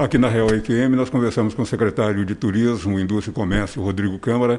Aqui na Real FM nós conversamos com o secretário de Turismo, Indústria e Comércio, Rodrigo Câmara.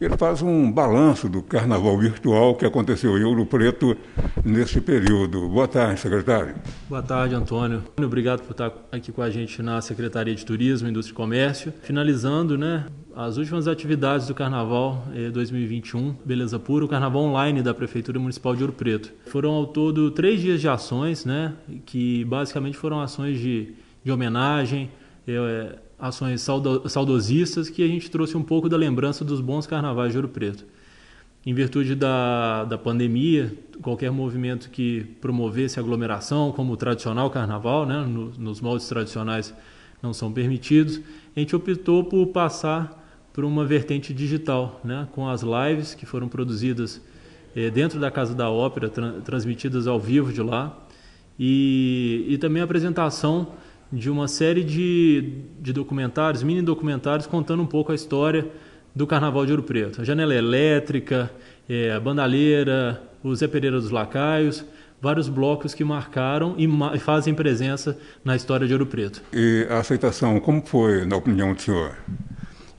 Ele faz um balanço do carnaval virtual que aconteceu em Ouro Preto neste período. Boa tarde, secretário. Boa tarde, Antônio. Obrigado por estar aqui com a gente na Secretaria de Turismo, Indústria e Comércio. Finalizando, né, as últimas atividades do Carnaval 2021, eh, Beleza Pura, o Carnaval Online da Prefeitura Municipal de Ouro Preto. Foram ao todo três dias de ações, né, que basicamente foram ações de de homenagem, é, ações saudo, saudosistas, que a gente trouxe um pouco da lembrança dos bons carnavais de Ouro Preto. Em virtude da, da pandemia, qualquer movimento que promovesse aglomeração, como o tradicional carnaval, né, no, nos moldes tradicionais não são permitidos, a gente optou por passar por uma vertente digital, né, com as lives que foram produzidas eh, dentro da Casa da Ópera, tra transmitidas ao vivo de lá, e, e também a apresentação de uma série de, de documentários, mini documentários, contando um pouco a história do Carnaval de Ouro Preto. A Janela Elétrica, é, a Bandalheira, o Zé Pereira dos Lacaios, vários blocos que marcaram e, ma fazem presença na história de Ouro Preto. E a aceitação, como foi, na opinião do senhor?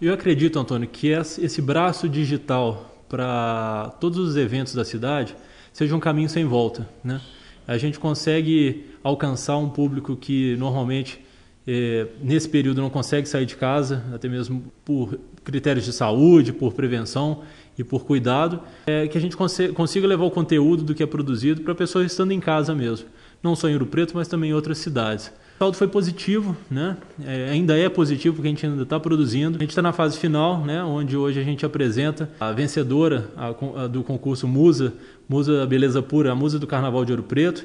Eu acredito, Antônio, que esse braço digital para todos os eventos da cidade seja um caminho sem volta, né? A gente consegue alcançar um público que normalmente é, nesse período não consegue sair de casa, até mesmo por critérios de saúde, por prevenção e por cuidado, é, que a gente consiga levar o conteúdo do que é produzido para pessoas estando em casa mesmo, não só em Ouro Preto, mas também em outras cidades saldo foi positivo, né? É, ainda é positivo porque a gente ainda está produzindo. A gente está na fase final, né? Onde hoje a gente apresenta a vencedora a, a, do concurso Musa, Musa Beleza Pura, a Musa do Carnaval de Ouro Preto,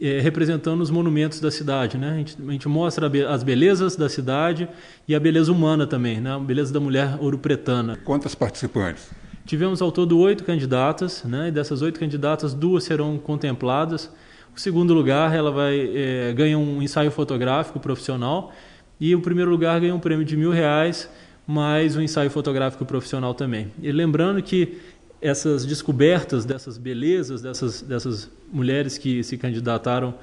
é, representando os monumentos da cidade, né? A gente, a gente mostra as belezas da cidade e a beleza humana também, né? A beleza da mulher ouro-pretana. Quantas participantes? Tivemos ao todo oito candidatas, né? E dessas oito candidatas, duas serão contempladas o segundo lugar, ela vai é, ganha um ensaio fotográfico profissional e o primeiro lugar ganha um prêmio de mil reais mais um ensaio fotográfico profissional também. E lembrando que essas descobertas dessas belezas dessas dessas mulheres que se candidataram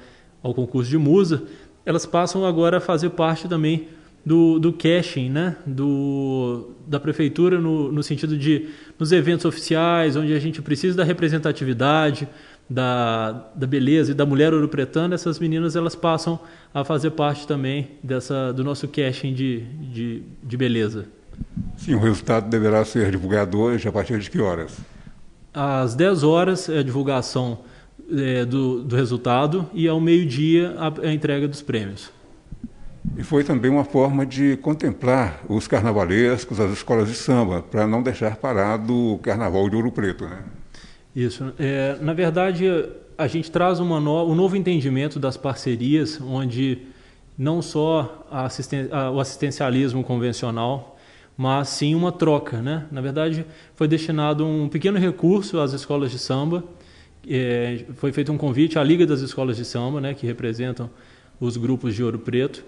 ao concurso de musa, elas passam agora a fazer parte também do, do caching, né? do, da prefeitura, no, no sentido de nos eventos oficiais, onde a gente precisa da representatividade, da, da beleza e da mulher ouro-pretana, essas meninas elas passam a fazer parte também dessa, do nosso casting de, de, de beleza. Sim, o resultado deverá ser divulgado hoje a partir de que horas? Às 10 horas é a divulgação é, do, do resultado e ao meio-dia a, a entrega dos prêmios. E foi também uma forma de contemplar os carnavalescos, as escolas de samba, para não deixar parado o carnaval de Ouro Preto, né? Isso. É, na verdade, a gente traz uma no, um novo entendimento das parcerias, onde não só assisten, a, o assistencialismo convencional, mas sim uma troca. Né? Na verdade, foi destinado um pequeno recurso às escolas de samba. É, foi feito um convite à Liga das Escolas de Samba, né, que representam os grupos de Ouro Preto.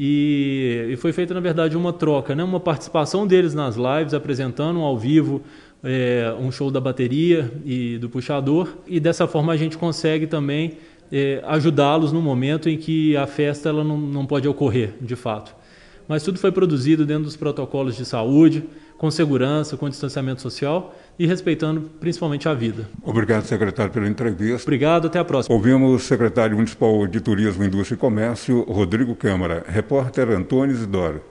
E, e foi feita, na verdade, uma troca, né, uma participação deles nas lives, apresentando ao vivo é, um show da bateria e do puxador, e dessa forma a gente consegue também é, ajudá-los no momento em que a festa ela não, não pode ocorrer, de fato. Mas tudo foi produzido dentro dos protocolos de saúde, com segurança, com distanciamento social e respeitando principalmente a vida. Obrigado, secretário, pela entrevista. Obrigado, até a próxima. Ouvimos o secretário municipal de Turismo, Indústria e Comércio, Rodrigo Câmara, repórter Antônio Isidoro.